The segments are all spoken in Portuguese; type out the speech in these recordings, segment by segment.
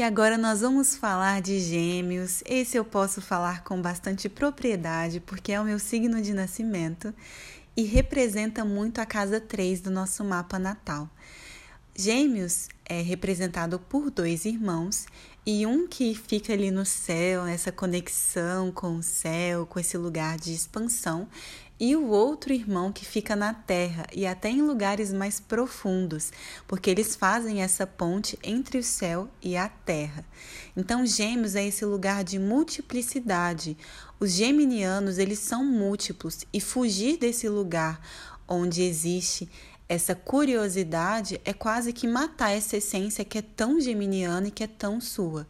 E agora nós vamos falar de Gêmeos. Esse eu posso falar com bastante propriedade, porque é o meu signo de nascimento e representa muito a casa 3 do nosso mapa natal. Gêmeos é representado por dois irmãos e um que fica ali no céu, nessa conexão com o céu, com esse lugar de expansão, e o outro irmão que fica na terra e até em lugares mais profundos, porque eles fazem essa ponte entre o céu e a terra. Então, Gêmeos é esse lugar de multiplicidade. Os geminianos, eles são múltiplos e fugir desse lugar onde existe essa curiosidade é quase que matar essa essência que é tão geminiana e que é tão sua.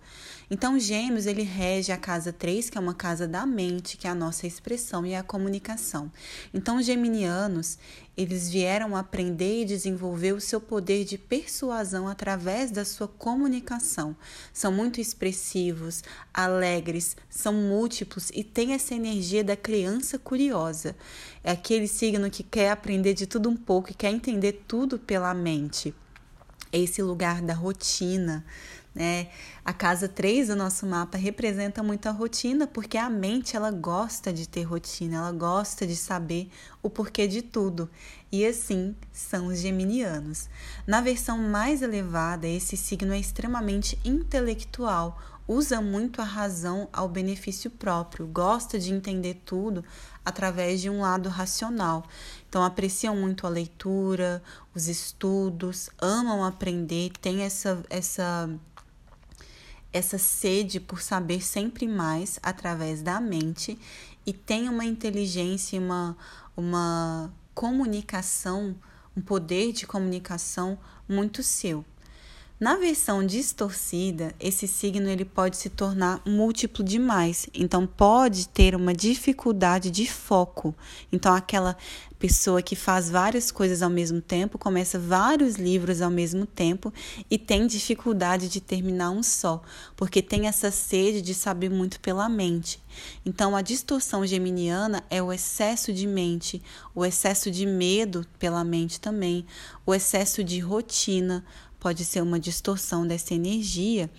Então, Gêmeos, ele rege a casa 3, que é uma casa da mente, que é a nossa expressão e a comunicação. Então, geminianos, eles vieram aprender e desenvolver o seu poder de persuasão através da sua comunicação. São muito expressivos, alegres, são múltiplos e têm essa energia da criança curiosa. É aquele signo que quer aprender de tudo um pouco e quer entender tudo pela mente. Esse lugar da rotina, né? A casa 3 do nosso mapa representa muito a rotina, porque a mente ela gosta de ter rotina, ela gosta de saber o porquê de tudo. E assim são os geminianos. Na versão mais elevada, esse signo é extremamente intelectual, usa muito a razão ao benefício próprio, gosta de entender tudo através de um lado racional. Então, apreciam muito a leitura, os estudos, amam aprender, tem essa, essa essa sede por saber sempre mais através da mente e tem uma inteligência, uma, uma comunicação, um poder de comunicação muito seu. Na versão distorcida, esse signo ele pode se tornar múltiplo demais, então pode ter uma dificuldade de foco. Então aquela pessoa que faz várias coisas ao mesmo tempo, começa vários livros ao mesmo tempo e tem dificuldade de terminar um só, porque tem essa sede de saber muito pela mente. Então a distorção geminiana é o excesso de mente, o excesso de medo pela mente também, o excesso de rotina, pode ser uma distorção dessa energia.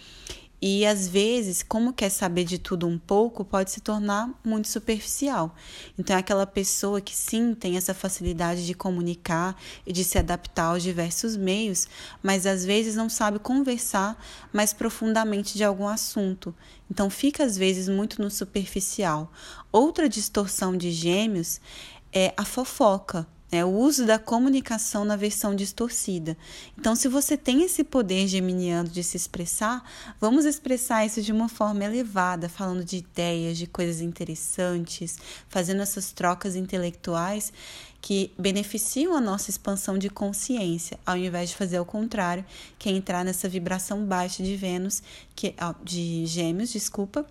E às vezes, como quer saber de tudo um pouco, pode se tornar muito superficial. Então, é aquela pessoa que sim tem essa facilidade de comunicar e de se adaptar aos diversos meios, mas às vezes não sabe conversar mais profundamente de algum assunto. Então, fica às vezes muito no superficial. Outra distorção de gêmeos é a fofoca né? o uso da comunicação na versão distorcida. Então, se você tem esse poder geminiano de se expressar, vamos expressar isso de uma forma elevada, falando de ideias, de coisas interessantes, fazendo essas trocas intelectuais que beneficiam a nossa expansão de consciência, ao invés de fazer o contrário, que é entrar nessa vibração baixa de Vênus, que de Gêmeos, desculpa,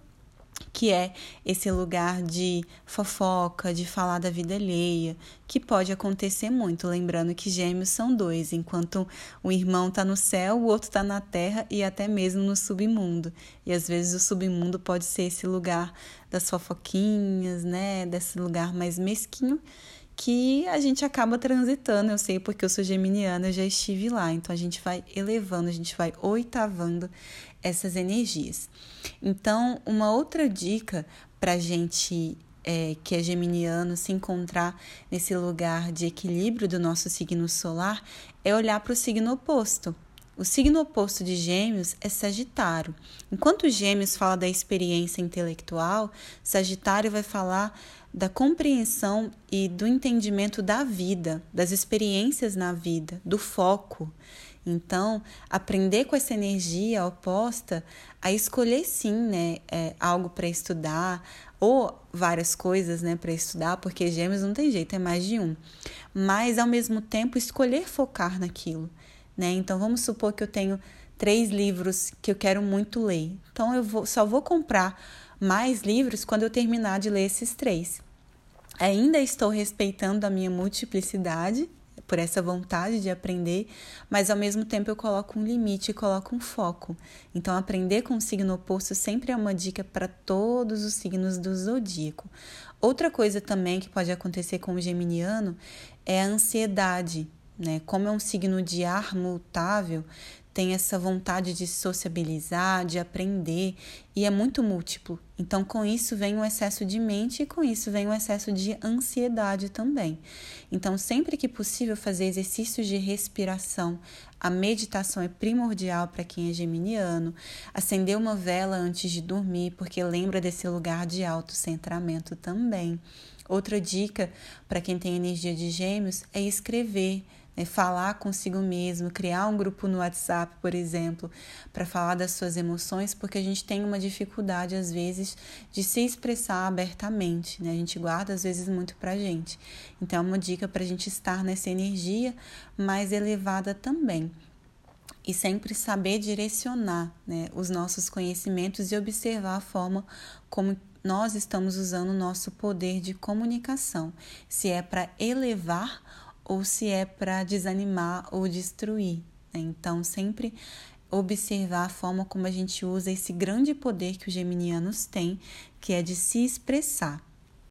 que é esse lugar de fofoca, de falar da vida alheia, que pode acontecer muito. Lembrando que gêmeos são dois, enquanto o irmão está no céu, o outro está na terra e até mesmo no submundo. E às vezes o submundo pode ser esse lugar das fofoquinhas, né? Desse lugar mais mesquinho que a gente acaba transitando. Eu sei porque eu sou geminiana, eu já estive lá. Então a gente vai elevando, a gente vai oitavando essas energias. Então, uma outra dica para gente é, que é geminiano se encontrar nesse lugar de equilíbrio do nosso signo solar é olhar para o signo oposto. O signo oposto de Gêmeos é Sagitário. Enquanto Gêmeos fala da experiência intelectual, Sagitário vai falar da compreensão e do entendimento da vida, das experiências na vida, do foco. Então, aprender com essa energia oposta a escolher sim, né, é, algo para estudar ou várias coisas, né, para estudar, porque gêmeos não tem jeito, é mais de um. Mas ao mesmo tempo escolher focar naquilo, né? Então vamos supor que eu tenho três livros que eu quero muito ler. Então eu vou, só vou comprar mais livros quando eu terminar de ler esses três. Ainda estou respeitando a minha multiplicidade, por essa vontade de aprender, mas ao mesmo tempo eu coloco um limite e coloco um foco. Então, aprender com o signo oposto sempre é uma dica para todos os signos do zodíaco. Outra coisa também que pode acontecer com o geminiano é a ansiedade. Né? Como é um signo de ar mutável, tem essa vontade de sociabilizar, de aprender e é muito múltiplo. Então, com isso vem o excesso de mente e com isso vem o excesso de ansiedade também. Então, sempre que possível, fazer exercícios de respiração. A meditação é primordial para quem é geminiano. Acender uma vela antes de dormir, porque lembra desse lugar de autocentramento também. Outra dica para quem tem energia de gêmeos é escrever né, falar consigo mesmo, criar um grupo no WhatsApp, por exemplo, para falar das suas emoções, porque a gente tem uma dificuldade, às vezes, de se expressar abertamente, né? A gente guarda, às vezes, muito para gente. Então, é uma dica para a gente estar nessa energia mais elevada também e sempre saber direcionar né, os nossos conhecimentos e observar a forma como nós estamos usando o nosso poder de comunicação, se é para elevar ou se é para desanimar ou destruir. Né? Então, sempre observar a forma como a gente usa esse grande poder que os geminianos têm, que é de se expressar.